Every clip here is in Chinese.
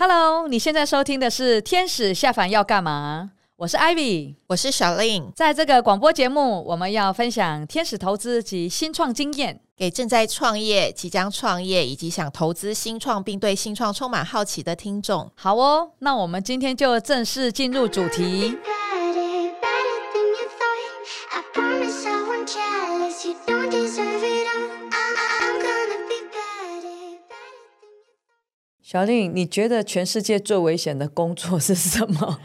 Hello，你现在收听的是《天使下凡要干嘛》？我是 Ivy，我是小令。在这个广播节目，我们要分享天使投资及新创经验，给正在创业、即将创业以及想投资新创并对新创充满好奇的听众。好哦，那我们今天就正式进入主题。小令，你觉得全世界最危险的工作是什么？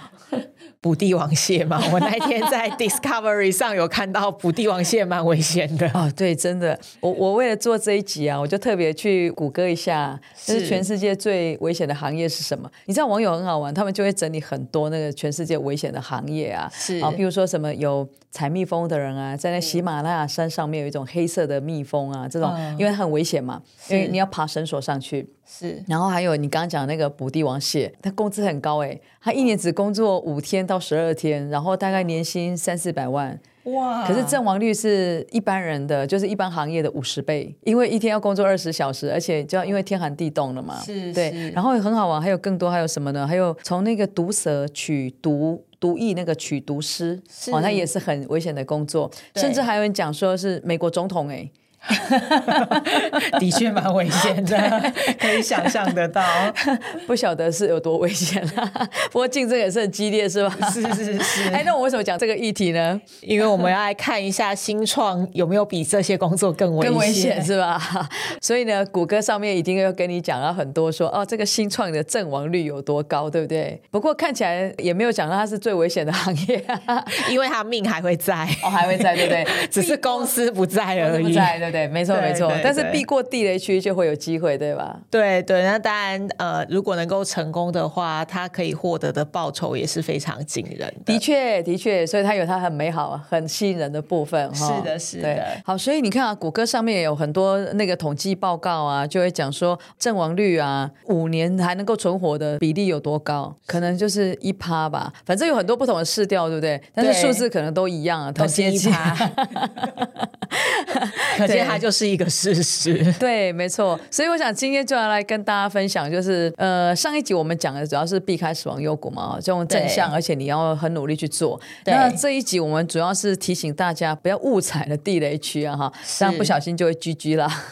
捕帝王蟹嘛？我那天在 Discovery 上有看到捕帝王蟹蛮危险的哦。对，真的，我我为了做这一集啊，我就特别去谷歌一下，就是全世界最危险的行业是什么？你知道网友很好玩，他们就会整理很多那个全世界危险的行业啊，是啊，比如说什么有采蜜蜂的人啊，在那喜马拉雅山上面有一种黑色的蜜蜂啊，这种、嗯、因为很危险嘛，因为你要爬绳索上去。是，然后还有你刚刚讲那个捕帝王蟹，他工资很高哎，他一年只工作五天到十二天，然后大概年薪三四百万，哇！可是阵亡率是一般人的，就是一般行业的五十倍，因为一天要工作二十小时，而且就要因为天寒地冻了嘛，是，对。是然后很好玩，还有更多，还有什么呢？还有从那个毒蛇取毒毒液，那个取毒师，是哦，那也是很危险的工作，甚至还有人讲说是美国总统哎。的确蛮危险的，可以想象得到，不晓得是有多危险啦。不过竞争也是很激烈，是吧？是是是。哎，那我为什么讲这个议题呢？因为我们要来看一下新创有没有比这些工作更危险，更危险是吧？所以呢，谷歌上面一定要跟你讲了很多说，说哦，这个新创的阵亡率有多高，对不对？不过看起来也没有讲到它是最危险的行业，因为它命还会在，哦，还会在，对不对？只是公司不在而已。对，没错没错，但是避过地雷区就会有机会，对吧？对对，那当然，呃，如果能够成功的话，他可以获得的报酬也是非常惊人的。的确的确，所以他有他很美好、很吸引人的部分。是的，是的。好，所以你看啊，谷歌上面也有很多那个统计报告啊，就会讲说阵亡率啊，五年还能够存活的比例有多高？可能就是一趴吧。反正有很多不同的市调，对不对？但是数字可能都一样啊，都是一趴。可见它就是一个事实，对，没错。所以我想今天就要来跟大家分享，就是呃，上一集我们讲的主要是避开死亡幽谷嘛，这种正向，而且你要很努力去做。那这一集我们主要是提醒大家不要误踩了地雷区啊，哈，这样不小心就会 GG 啦，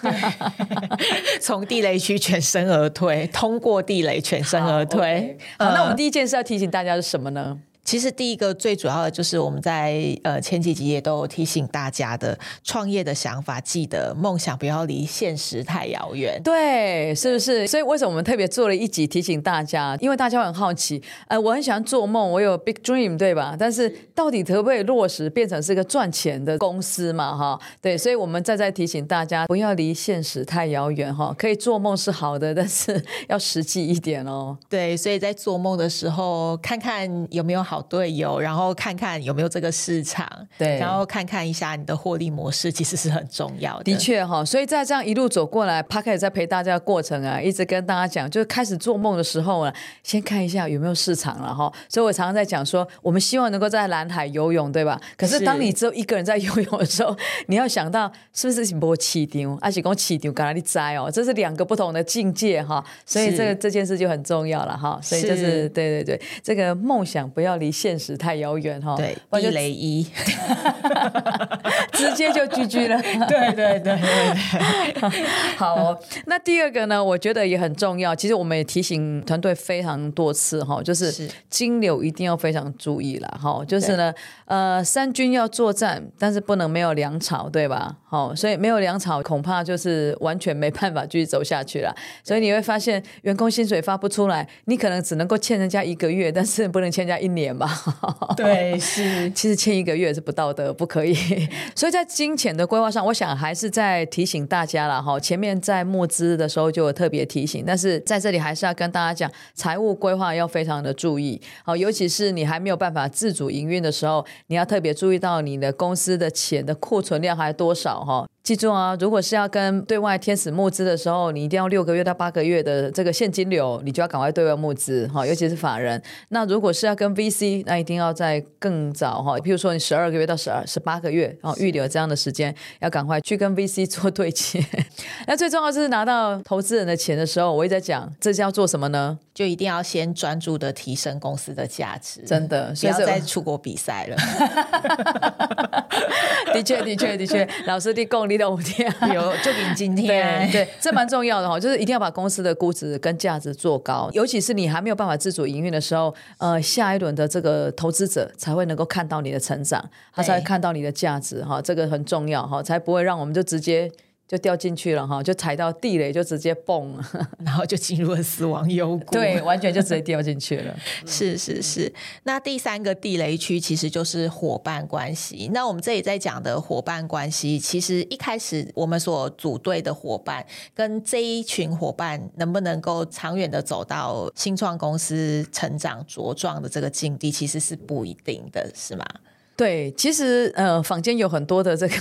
从地雷区全身而退，通过地雷全身而退。好，okay 好，那我们第一件事要提醒大家是什么呢？其实第一个最主要的就是我们在呃前几集也都有提醒大家的创业的想法，记得梦想不要离现实太遥远。对，是不是？所以为什么我们特别做了一集提醒大家？因为大家很好奇，呃，我很喜欢做梦，我有 big dream，对吧？但是到底可不可以落实变成是一个赚钱的公司嘛？哈，对，所以我们再再提醒大家，不要离现实太遥远哈。可以做梦是好的，但是 要实际一点哦。对，所以在做梦的时候，看看有没有。好队友，然后看看有没有这个市场，对，然后看看一下你的获利模式，其实是很重要的。的确哈，所以在这样一路走过来，Podcast 在陪大家的过程啊，一直跟大家讲，就是开始做梦的时候呢，先看一下有没有市场了哈。所以我常常在讲说，我们希望能够在蓝海游泳，对吧？可是当你只有一个人在游泳的时候，你要想到是不是是波起丢，而且跟起丢，刚才你摘哦，这是两个不同的境界哈。所以这个这件事就很重要了哈。所以就是，是对对对，这个梦想不要。离现实太遥远哈，对，地雷一，直接就 GG 了，对对对对 好、哦，那第二个呢，我觉得也很重要。其实我们也提醒团队非常多次哈，就是金流一定要非常注意了哈。就是呢，呃，三军要作战，但是不能没有粮草，对吧？好，所以没有粮草，恐怕就是完全没办法继续走下去了。所以你会发现，员工薪水发不出来，你可能只能够欠人家一个月，但是不能欠人家一年。对，是，其实欠一个月是不道德，不可以。所以在金钱的规划上，我想还是在提醒大家了哈。前面在募资的时候就有特别提醒，但是在这里还是要跟大家讲，财务规划要非常的注意。好，尤其是你还没有办法自主营运的时候，你要特别注意到你的公司的钱的库存量还多少哈。记住啊，如果是要跟对外天使募资的时候，你一定要六个月到八个月的这个现金流，你就要赶快对外募资哈，尤其是法人。那如果是要跟 VC，那一定要在更早哈，譬如说你十二个月到十二十八个月哦，预留这样的时间，要赶快去跟 VC 做对接。那最重要就是拿到投资人的钱的时候，我一直在讲，这是要做什么呢？就一定要先专注的提升公司的价值，真的，不要再出国比赛了。的确，的确，的确，老师的功力 有，就比你今天。对，对，这蛮重要的哈，就是一定要把公司的估值跟价值做高，尤其是你还没有办法自主营运的时候，呃，下一轮的这个投资者才会能够看到你的成长，他才会看到你的价值哈，这个很重要哈，才不会让我们就直接。就掉进去了哈，就踩到地雷就直接蹦，然后就进入了死亡幽谷。对，完全就直接掉进去了。是是是。那第三个地雷区其实就是伙伴关系。那我们这里在讲的伙伴关系，其实一开始我们所组队的伙伴，跟这一群伙伴能不能够长远的走到新创公司成长茁壮的这个境地，其实是不一定的，是吗？对，其实呃，坊间有很多的这个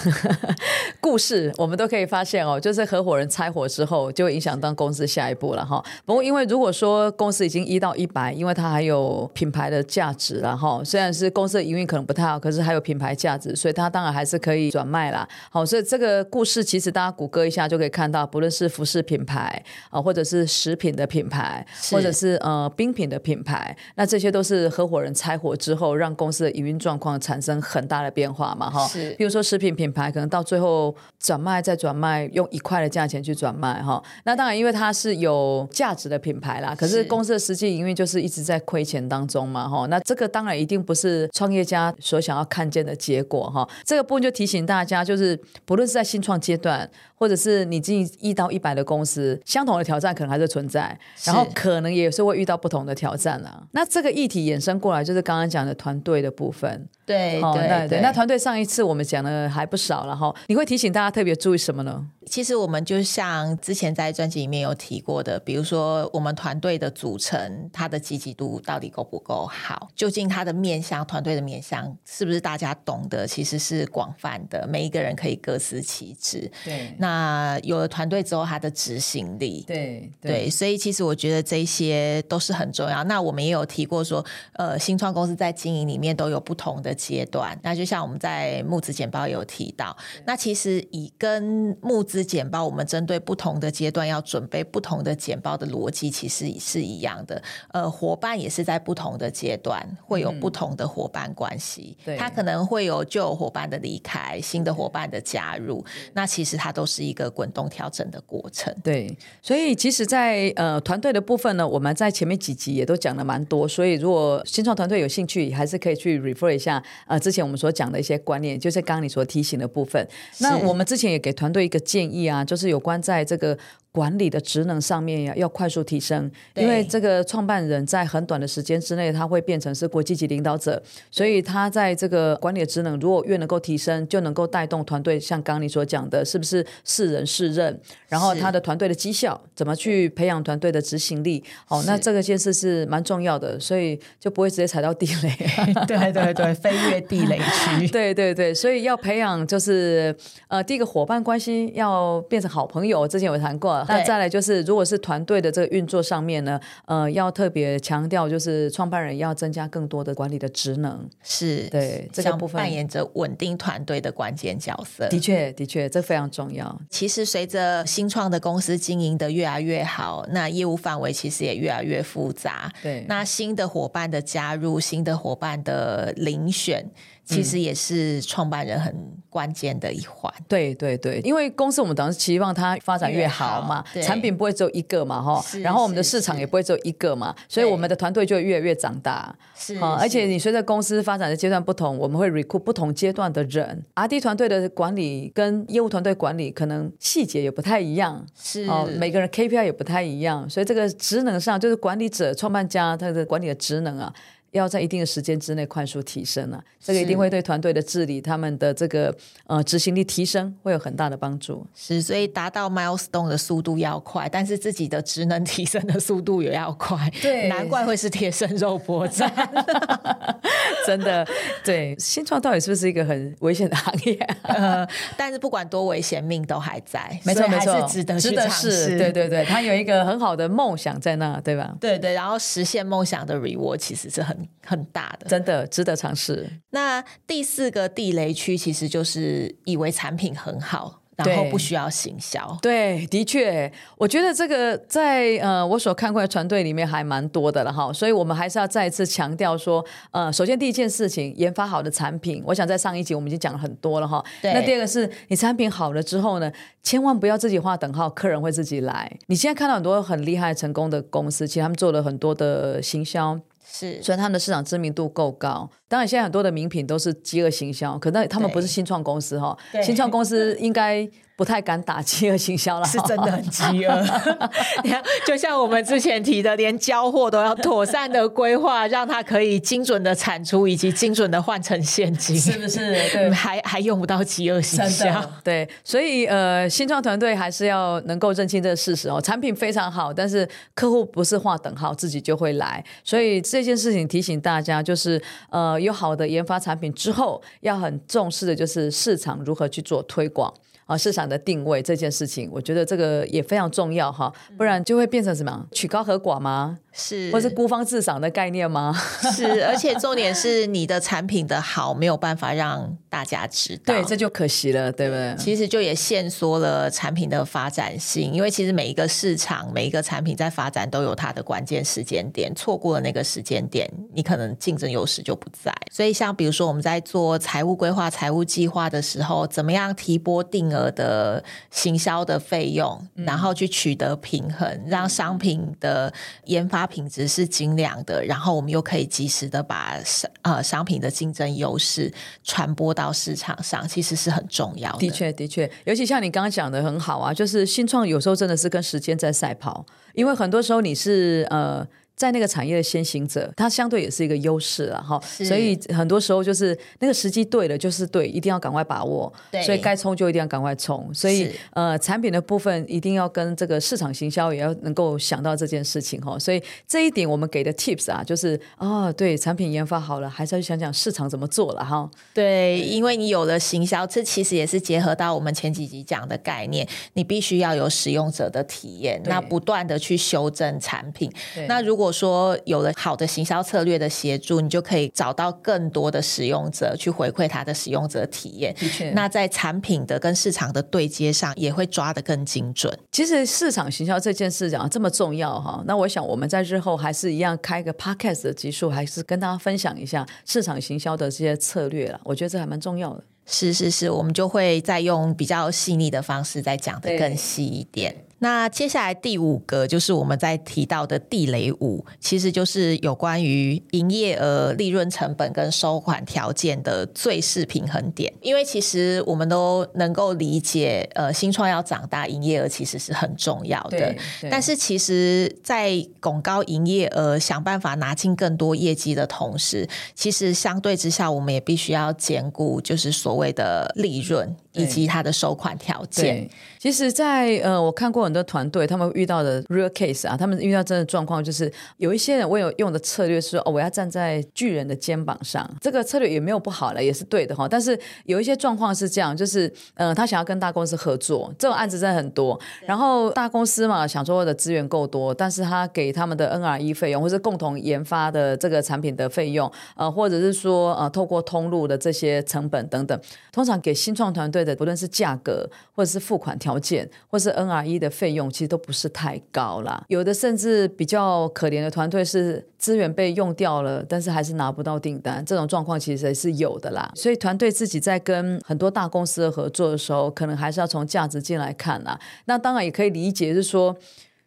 故事，我们都可以发现哦，就是合伙人拆伙之后，就会影响到公司下一步了哈。不过，因为如果说公司已经一到一百，因为它还有品牌的价值了哈，虽然是公司的营运可能不太好，可是还有品牌价值，所以它当然还是可以转卖啦。好，所以这个故事其实大家谷歌一下就可以看到，不论是服饰品牌啊，或者是食品的品牌，或者是呃冰品的品牌，那这些都是合伙人拆伙之后，让公司的营运状况产生。很大的变化嘛，哈，是，比如说食品品牌，可能到最后转卖再转卖，用一块的价钱去转卖，哈，那当然因为它是有价值的品牌啦，可是公司的实际营运就是一直在亏钱当中嘛，哈，那这个当然一定不是创业家所想要看见的结果，哈，这个部分就提醒大家，就是不论是在新创阶段，或者是你进一到一百的公司，相同的挑战可能还是存在，然后可能也是会遇到不同的挑战啦。那这个议题衍生过来，就是刚刚讲的团队的部分，对。对对对，那团队上一次我们讲的还不少了哈，你会提醒大家特别注意什么呢？其实我们就像之前在专辑里面有提过的，比如说我们团队的组成，它的积极度到底够不够好？究竟它的面向，团队的面向是不是大家懂得？其实是广泛的，每一个人可以各司其职。对，那有了团队之后，它的执行力，对对，对，所以其实我觉得这些都是很重要。那我们也有提过说，呃，新创公司在经营里面都有不同的阶段。那就像我们在募资简报也有提到，那其实以跟募资简报，我们针对不同的阶段要准备不同的简报的逻辑，其实是一样的。呃，伙伴也是在不同的阶段会有不同的伙伴关系，嗯、他可能会有旧伙伴的离开，新的伙伴的加入，那其实它都是一个滚动调整的过程。对，所以其实在，在呃团队的部分呢，我们在前面几集也都讲了蛮多，所以如果新创团队有兴趣，还是可以去 refer 一下呃之前我们所讲的一些观念，就是刚刚你所提醒的部分。那我们之前也给团队一个建议啊，就是有关在这个。管理的职能上面呀，要快速提升，因为这个创办人在很短的时间之内，他会变成是国际级领导者，所以他在这个管理的职能，如果越能够提升，就能够带动团队。像刚刚你所讲的，是不是是人是任？然后他的团队的绩效怎么去培养团队的执行力？哦，那这个件事是蛮重要的，所以就不会直接踩到地雷。对对对，飞跃地雷区。对对对，所以要培养就是呃，第一个伙伴关系要变成好朋友。之前有谈过。那再来就是，如果是团队的这个运作上面呢，呃，要特别强调，就是创办人要增加更多的管理的职能，是对这个部分扮演着稳定团队的关键角色。的确，的确，这非常重要。其实随着新创的公司经营的越来越好，那业务范围其实也越来越复杂。对，那新的伙伴的加入，新的伙伴的遴选。其实也是创办人很关键的一环。嗯。对对对，因为公司我们当时期望它发展越好嘛，好产品不会只有一个嘛，哈，然后我们的市场也不会只有一个嘛，所以我们的团队就会越来越长大。是，而且你随着公司发展的阶段不同，我们会 recruit 不同阶段的人。R&D 团队的管理跟业务团队管理可能细节也不太一样，是哦，每个人 KPI 也不太一样，所以这个职能上就是管理者、创办家他的管理的职能啊。要在一定的时间之内快速提升啊，这个一定会对团队的治理、他们的这个呃执行力提升会有很大的帮助。是，所以达到 milestone 的速度要快，但是自己的职能提升的速度也要快。对，难怪会是贴身肉搏战。真的，对，新创到底是不是一个很危险的行业、啊？呃，但是不管多危险，命都还在。没错，没错，值得去尝试。对对对，他有一个很好的梦想在那，对吧？对对，然后实现梦想的 reward 其实是很很大的，真的值得尝试。那第四个地雷区其实就是以为产品很好。然后不需要行销，对，的确，我觉得这个在呃我所看过的团队里面还蛮多的了哈，所以我们还是要再一次强调说，呃，首先第一件事情，研发好的产品，我想在上一集我们已经讲了很多了哈。那第二个是你产品好了之后呢，千万不要自己画等号，客人会自己来。你现在看到很多很厉害成功的公司，其实他们做了很多的行销。是，所以他们的市场知名度够高。当然，现在很多的名品都是饥饿行销，可那他们不是新创公司哈。新创公司应该不太敢打饥饿行销了，是真的很饥饿。你看，就像我们之前提的，连交货都要妥善的规划，让它可以精准的产出，以及精准的换成现金，是不是？对，还 还用不到饥饿行销。对，所以呃，新创团队还是要能够认清这个事实哦。产品非常好，但是客户不是划等号，自己就会来。所以这件事情提醒大家，就是呃，有好的研发产品之后，要很重视的就是市场如何去做推广啊，市场的定位这件事情，我觉得这个也非常重要哈，不然就会变成什么曲高和寡吗？是，或是孤芳自赏的概念吗？是，而且重点是 你的产品的好没有办法让大家知道，对，这就可惜了，对不对？其实就也限缩了产品的发展性，因为其实每一个市场、每一个产品在发展都有它的关键时间点，错过了那个时间点，你可能竞争优势就不在。所以，像比如说我们在做财务规划、财务计划的时候，怎么样提拨定额的行销的费用，然后去取得平衡，让商品的研发。它品质是精良的，然后我们又可以及时的把商呃商品的竞争优势传播到市场上，其实是很重要的。的确，的确，尤其像你刚刚讲的很好啊，就是新创有时候真的是跟时间在赛跑，因为很多时候你是呃。在那个产业的先行者，它相对也是一个优势了哈。所以很多时候就是那个时机对了，就是对，一定要赶快把握。对，所以该冲就一定要赶快冲。所以呃，产品的部分一定要跟这个市场行销也要能够想到这件事情哈。所以这一点我们给的 tips 啊，就是哦，对，产品研发好了，还是要去想想市场怎么做了哈。对，因为你有了行销，这其实也是结合到我们前几集讲的概念，你必须要有使用者的体验，那不断的去修正产品。那如果说有了好的行销策略的协助，你就可以找到更多的使用者去回馈他的使用者体验。的确，那在产品的跟市场的对接上，也会抓得更精准。其实市场行销这件事讲这么重要哈，那我想我们在日后还是一样开个 podcast 的集数，还是跟大家分享一下市场行销的这些策略了。我觉得这还蛮重要的。是是是，我们就会再用比较细腻的方式再讲得更细一点。那接下来第五个就是我们在提到的地雷五，其实就是有关于营业额、利润成本跟收款条件的最适平衡点。因为其实我们都能够理解，呃，新创要长大，营业额其实是很重要的。但是其实，在拱高营业额、想办法拿进更多业绩的同时，其实相对之下，我们也必须要兼顾，就是所谓的利润。以及他的收款条件。其实在，在呃，我看过很多团队，他们遇到的 real case 啊，他们遇到真的状况，就是有一些人，我有用的策略是，哦，我要站在巨人的肩膀上，这个策略也没有不好了，也是对的哈。但是有一些状况是这样，就是呃，他想要跟大公司合作，这种案子真的很多。然后大公司嘛，想说的资源够多，但是他给他们的 NRE 费用，或是共同研发的这个产品的费用，呃，或者是说呃，透过通路的这些成本等等，通常给新创团队。不论是价格，或者是付款条件，或是 NRE 的费用，其实都不是太高啦。有的甚至比较可怜的团队是资源被用掉了，但是还是拿不到订单，这种状况其实也是有的啦。所以团队自己在跟很多大公司的合作的时候，可能还是要从价值进来看啦。那当然也可以理解，是说。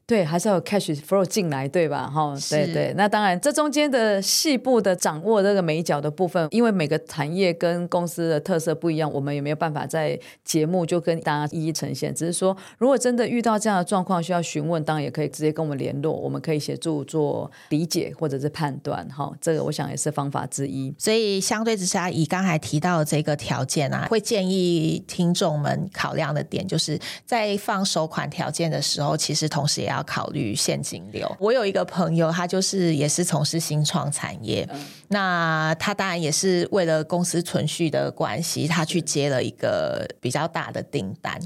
对，还是要有 cash flow 进来，对吧？哈，对对。那当然，这中间的细部的掌握这个眉角的部分，因为每个产业跟公司的特色不一样，我们也没有办法在节目就跟大家一一呈现。只是说，如果真的遇到这样的状况，需要询问，当然也可以直接跟我们联络，我们可以协助做理解或者是判断。哈，这个我想也是方法之一。所以相对之下，以刚才提到的这个条件啊，会建议听众们考量的点，就是在放收款条件的时候，其实同时也要。考虑现金流。我有一个朋友，他就是也是从事新创产业，嗯、那他当然也是为了公司存续的关系，他去接了一个比较大的订单。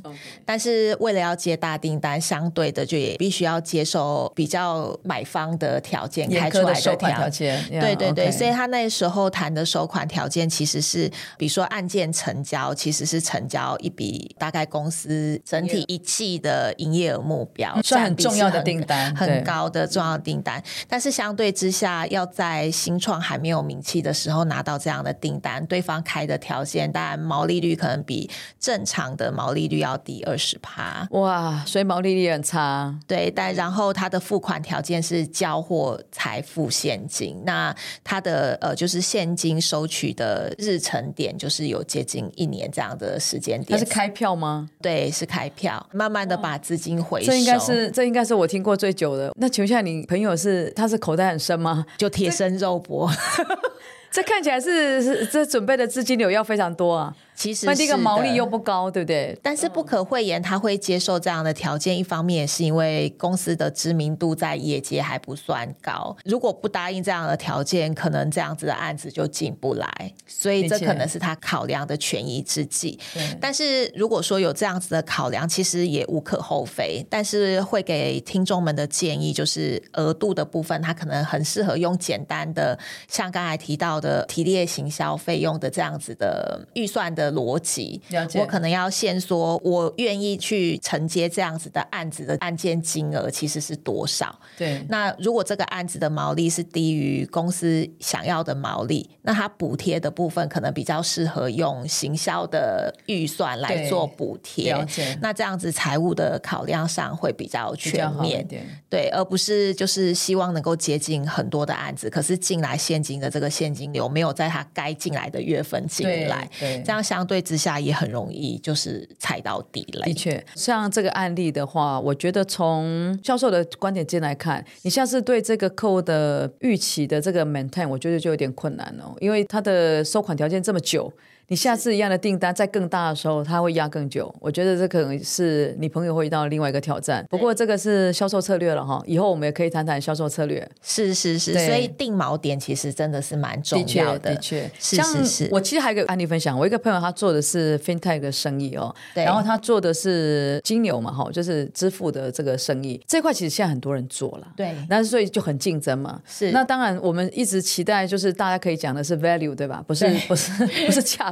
但是为了要接大订单，相对的就也必须要接受比较买方的条件开出来的条件。Yeah, 对对对所以他那时候谈的收款条件其实是，比如说案件成交，其实是成交一笔大概公司整体一季的营业额目标，算很重要。的订单很高的重要订单，但是相对之下，要在新创还没有名气的时候拿到这样的订单，对方开的条件，当然毛利率可能比正常的毛利率要低二十趴。哇，所以毛利率很差。对，但然后他的付款条件是交货才付现金，那他的呃就是现金收取的日程点就是有接近一年这样的时间点。他是开票吗？对，是开票，慢慢的把资金回收。这应该是，这应该是。我听过最久的，那请问一下，你朋友是他是口袋很深吗？就贴身肉搏，这看起来是是这准备的资金流要非常多啊。其实，那这个毛利又不高，对不对？但是不可讳言，他会接受这样的条件。一方面也是因为公司的知名度在业界还不算高，如果不答应这样的条件，可能这样子的案子就进不来。所以这可能是他考量的权宜之计。但是如果说有这样子的考量，其实也无可厚非。但是会给听众们的建议就是，额度的部分，他可能很适合用简单的，像刚才提到的提列行销费用的这样子的预算的。逻辑，我可能要先说，我愿意去承接这样子的案子的案件金额其实是多少？对。那如果这个案子的毛利是低于公司想要的毛利，那它补贴的部分可能比较适合用行销的预算来做补贴。了解。那这样子财务的考量上会比较全面，对，而不是就是希望能够接近很多的案子，可是进来现金的这个现金流没有在它该进来的月份进来，对，对，这样想。相对之下也很容易就是踩到地雷。的确，像这个案例的话，我觉得从销售的观点进来看，你下次对这个客户的预期的这个 maintain，我觉得就有点困难哦，因为他的收款条件这么久。你下次一样的订单在更大的时候，他会压更久。我觉得这可能是你朋友会遇到另外一个挑战。不过这个是销售策略了哈，以后我们也可以谈谈销售策略。是是是，所以定锚点其实真的是蛮重要的。的确，是是是。我其实还有一个案例分享，我一个朋友他做的是 FinTech 的生意哦，对，然后他做的是金牛嘛哈，就是支付的这个生意。这块其实现在很多人做了，对，但是所以就很竞争嘛。是。那当然我们一直期待就是大家可以讲的是 value 对吧？不是不是不是价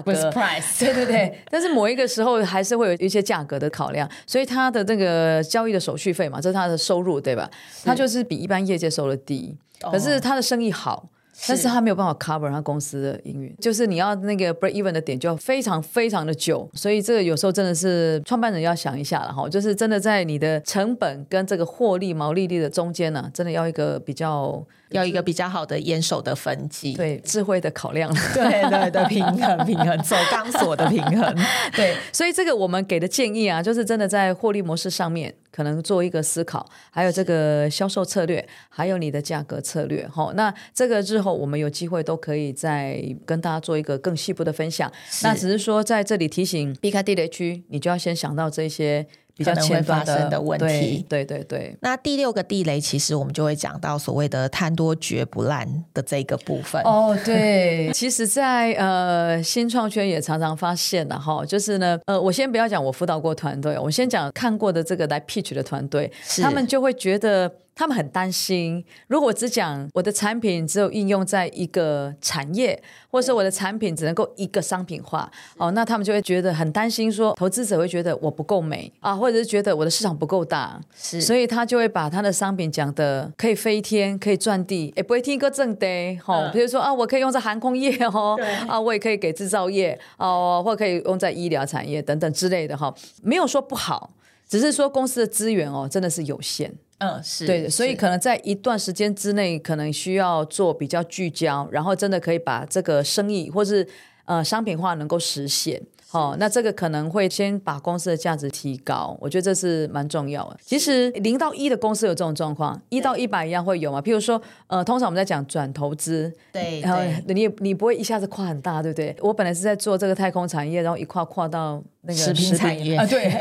对对对，但是某一个时候还是会有一些价格的考量，所以他的这个交易的手续费嘛，这是他的收入，对吧？他就是比一般业界收的低，可是他的生意好，但是他没有办法 cover 他公司的营运，就是你要那个 break even 的点就要非常非常的久，所以这个有时候真的是创办人要想一下了哈，就是真的在你的成本跟这个获利毛利率的中间呢、啊，真的要一个比较。要一个比较好的严守的分级，对智慧的考量，对对的平衡平衡，走钢索的平衡，对，所以这个我们给的建议啊，就是真的在获利模式上面可能做一个思考，还有这个销售策略，还有你的价格策略，哈，那这个日后我们有机会都可以再跟大家做一个更细部的分享。那只是说在这里提醒，避开地雷区，你就要先想到这些。比较会发生的问题，对对对，对。那第六个地雷，其实我们就会讲到所谓的贪多绝不烂的这个部分。哦，对，其实在，在呃新创圈也常常发现了哈，就是呢，呃，我先不要讲我辅导过团队，我先讲看过的这个来 pitch 的团队，他们就会觉得。他们很担心，如果我只讲我的产品只有应用在一个产业，或者说我的产品只能够一个商品化，哦，那他们就会觉得很担心说，说投资者会觉得我不够美啊，或者是觉得我的市场不够大，是，所以他就会把他的商品讲的可以飞天，可以赚地，也不会听一个正的，哦，比如说啊，我可以用在航空业哦，啊，我也可以给制造业哦，或可以用在医疗产业等等之类的哈，没有说不好。只是说公司的资源哦，真的是有限，嗯，是对，所以可能在一段时间之内，可能需要做比较聚焦，然后真的可以把这个生意或是呃商品化能够实现。哦，那这个可能会先把公司的价值提高，我觉得这是蛮重要的。其实零到一的公司有这种状况，一到一百一样会有嘛？譬如说，呃，通常我们在讲转投资，对，然后你你不会一下子跨很大，对不对？我本来是在做这个太空产业，然后一跨跨到。那个食品产业啊，对，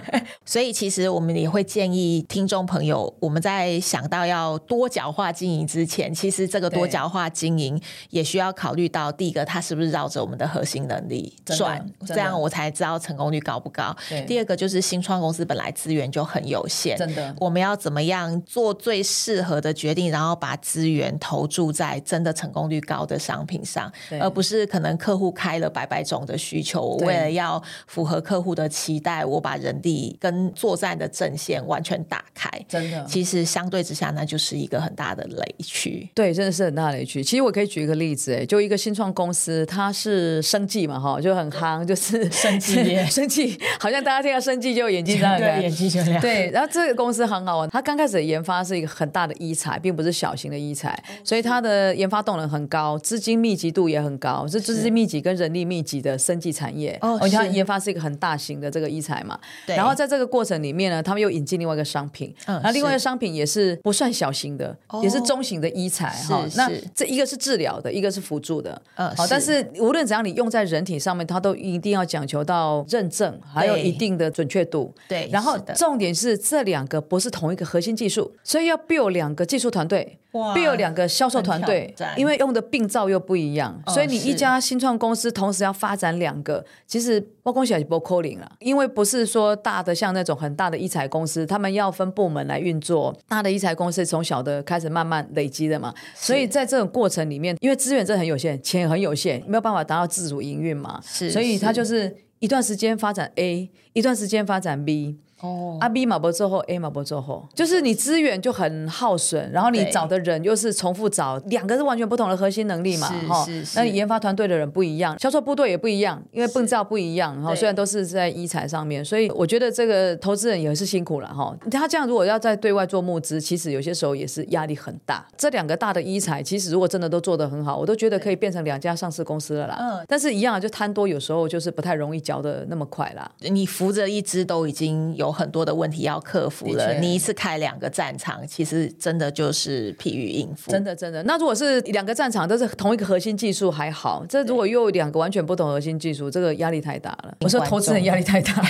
所以其实我们也会建议听众朋友，我们在想到要多角化经营之前，其实这个多角化经营也需要考虑到第一个，它是不是绕着我们的核心能力转，这样我才知道成功率高不高。第二个就是新创公司本来资源就很有限，真的，我们要怎么样做最适合的决定，然后把资源投注在真的成功率高的商品上，而不是可能客户开了百百种的需求，我为了要符合。和客户的期待，我把人力跟作战的阵线完全打开，真的，其实相对之下，那就是一个很大的雷区。对，真的是很大的雷区。其实我可以举一个例子，哎，就一个新创公司，它是生计嘛，哈，就很夯，就是 生计业，生计，好像大家听到生计就眼睛 亮，对，眼睛就亮。对，然后这个公司很好玩，它刚开始的研发是一个很大的医材，并不是小型的医材，所以它的研发动能很高，资金密集度也很高，是资金密集跟人力密集的生计产业。哦，而且它研发是一个。很大型的这个医材嘛，对。然后在这个过程里面呢，他们又引进另外一个商品，嗯，那另外一个商品也是不算小型的，哦、也是中型的医材哈。那这一个是治疗的，一个是辅助的，嗯，好。但是无论怎样，你用在人体上面，它都一定要讲求到认证，还有一定的准确度，对。然后重点是这两个不是同一个核心技术，所以要 build 两个技术团队。必有两个销售团队，因为用的病灶又不一样，哦、所以你一家新创公司同时要发展两个，其实包括起来就不扣零了，因为不是说大的像那种很大的医材公司，他们要分部门来运作，大的医材公司从小的开始慢慢累积的嘛，所以在这种过程里面，因为资源真的很有限，钱也很有限，没有办法达到自主营运嘛，是，所以它就是一段时间发展 A，一段时间发展 B。哦，啊 B 马博之后，A 马博之后，就是你资源就很耗损，然后你找的人又是重复找，两个是完全不同的核心能力嘛，哈，那你研发团队的人不一样，销售部队也不一样，因为病灶不一样，哈，虽然都是在医材上面，所以我觉得这个投资人也是辛苦了，哈，他这样如果要在对外做募资，其实有些时候也是压力很大。这两个大的医材，其实如果真的都做得很好，我都觉得可以变成两家上市公司了啦。嗯，但是一样就贪多，有时候就是不太容易嚼的那么快啦。你扶着一只都已经有很多的问题要。要克服了，你一次开两个战场，其实真的就是疲于应付。真的，真的。那如果是两个战场都是同一个核心技术还好，这如果又有两个完全不同核心技术，这个压力太大了。我说投资人压力太大，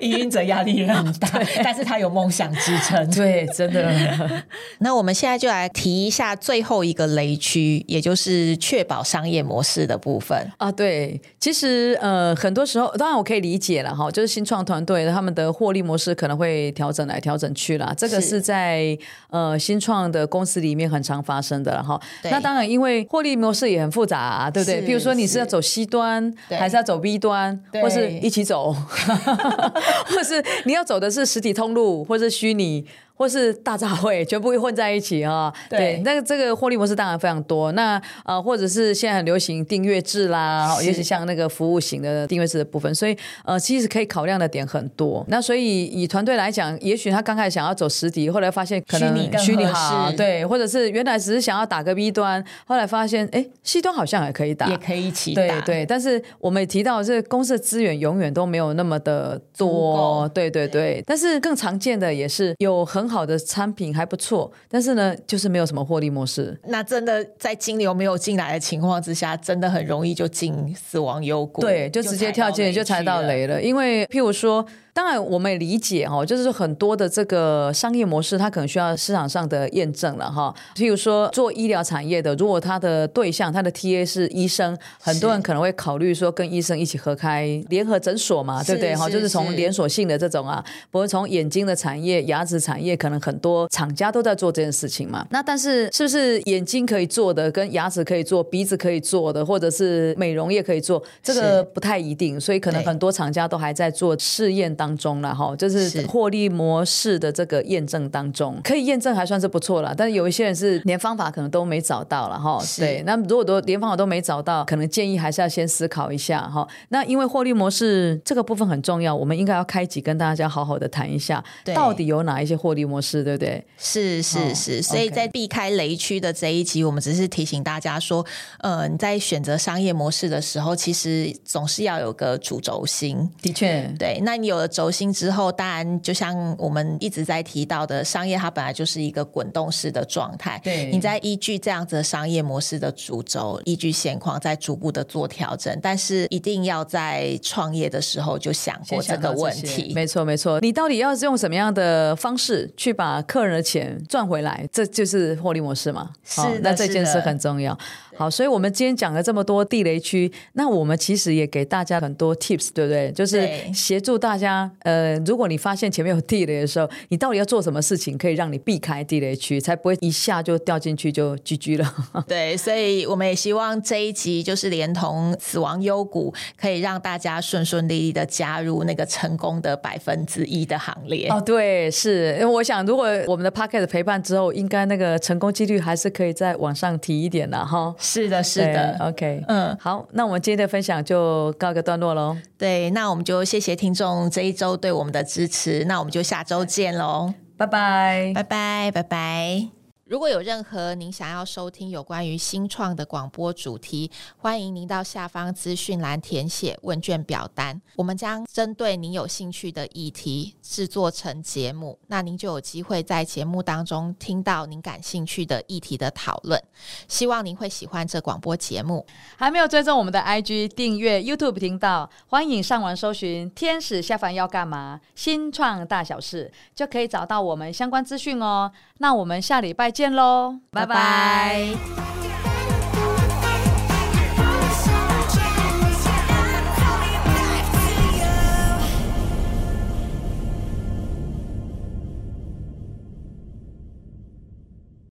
营运者压力也很大，但是他有梦想支撑。对，真的。那我们现在就来提一下最后一个雷区，也就是确保商业模式的部分啊。对，其实呃，很多时候当然我可以理解了哈，就是新创团队他们的获利模式。可能会调整来调整去啦，这个是在呃新创的公司里面很常发生的哈。那当然，因为获利模式也很复杂啊，对不对？比如说你是要走 C 端，还是要走 B 端，或是一起走，或是你要走的是实体通路，或是虚拟。或是大杂烩，全部会混在一起啊！对，对，那个这个获利模式当然非常多。那呃，或者是现在很流行订阅制啦，尤其像那个服务型的订阅制的部分，所以呃，其实可以考量的点很多。那所以以团队来讲，也许他刚开始想要走实体，后来发现可能虚拟好，对，或者是原来只是想要打个 B 端，后来发现哎，C 端好像也可以打，也可以一起打。对对，但是我们也提到，这个公司的资源永远都没有那么的多，对对对，对。但是更常见的也是有很。好的产品还不错，但是呢，就是没有什么获利模式。那真的在金流没有进来的情况之下，真的很容易就进死亡幽谷。对，就直接跳进，就踩到雷了。因为譬如说。当然，我们也理解哈，就是很多的这个商业模式，它可能需要市场上的验证了哈。譬如说，做医疗产业的，如果他的对象，他的 TA 是医生，很多人可能会考虑说，跟医生一起合开联合诊所嘛，对不对？哈，就是从连锁性的这种啊，不过从眼睛的产业、牙齿产业，可能很多厂家都在做这件事情嘛。那但是，是不是眼睛可以做的，跟牙齿可以做，鼻子可以做的，或者是美容业可以做，这个不太一定。所以，可能很多厂家都还在做试验。当中了哈，就是获利模式的这个验证当中，可以验证还算是不错了。但是有一些人是连方法可能都没找到了哈。对，那如果都连方法都没找到，可能建议还是要先思考一下哈。那因为获利模式这个部分很重要，我们应该要开集跟大家好好的谈一下，到底有哪一些获利模式，对不对？是是是，所以在避开雷区的这一集，我们只是提醒大家说，呃，你在选择商业模式的时候，其实总是要有个主轴心。的确，对。那你有了轴心之后，当然就像我们一直在提到的，商业它本来就是一个滚动式的状态。对。你在依据这样子的商业模式的主轴，依据现况在逐步的做调整，但是一定要在创业的时候就想过这个问题。没错，没错。你到底要是用什么样的方式去把客人的钱赚回来？这就是获利模式嘛？是，哦，那这件事很重要。好，所以我们今天讲了这么多地雷区，那我们其实也给大家很多 tips，对不对？就是协助大家，呃，如果你发现前面有地雷的时候，你到底要做什么事情可以让你避开地雷区，才不会一下就掉进去就 GG 了。对，所以我们也希望这一集就是连同死亡幽谷，可以让大家顺顺利利的加入那个成功的百分之一的行列。哦，对，是因为我想，如果我们的 p o c k e t 陪伴之后，应该那个成功几率还是可以再往上提一点的哈。是的，是的，OK，嗯，好，那我们今天的分享就告一个段落喽。对，那我们就谢谢听众这一周对我们的支持，那我们就下周见喽，拜拜，拜拜，拜拜。如果有任何您想要收听有关于新创的广播主题，欢迎您到下方资讯栏填写问卷表单，我们将针对您有兴趣的议题制作成节目，那您就有机会在节目当中听到您感兴趣的议题的讨论。希望您会喜欢这广播节目。还没有追踪我们的 IG 订阅 YouTube 频道，欢迎上网搜寻“天使下凡要干嘛”新创大小事，就可以找到我们相关资讯哦。那我们下礼拜见见喽拜拜。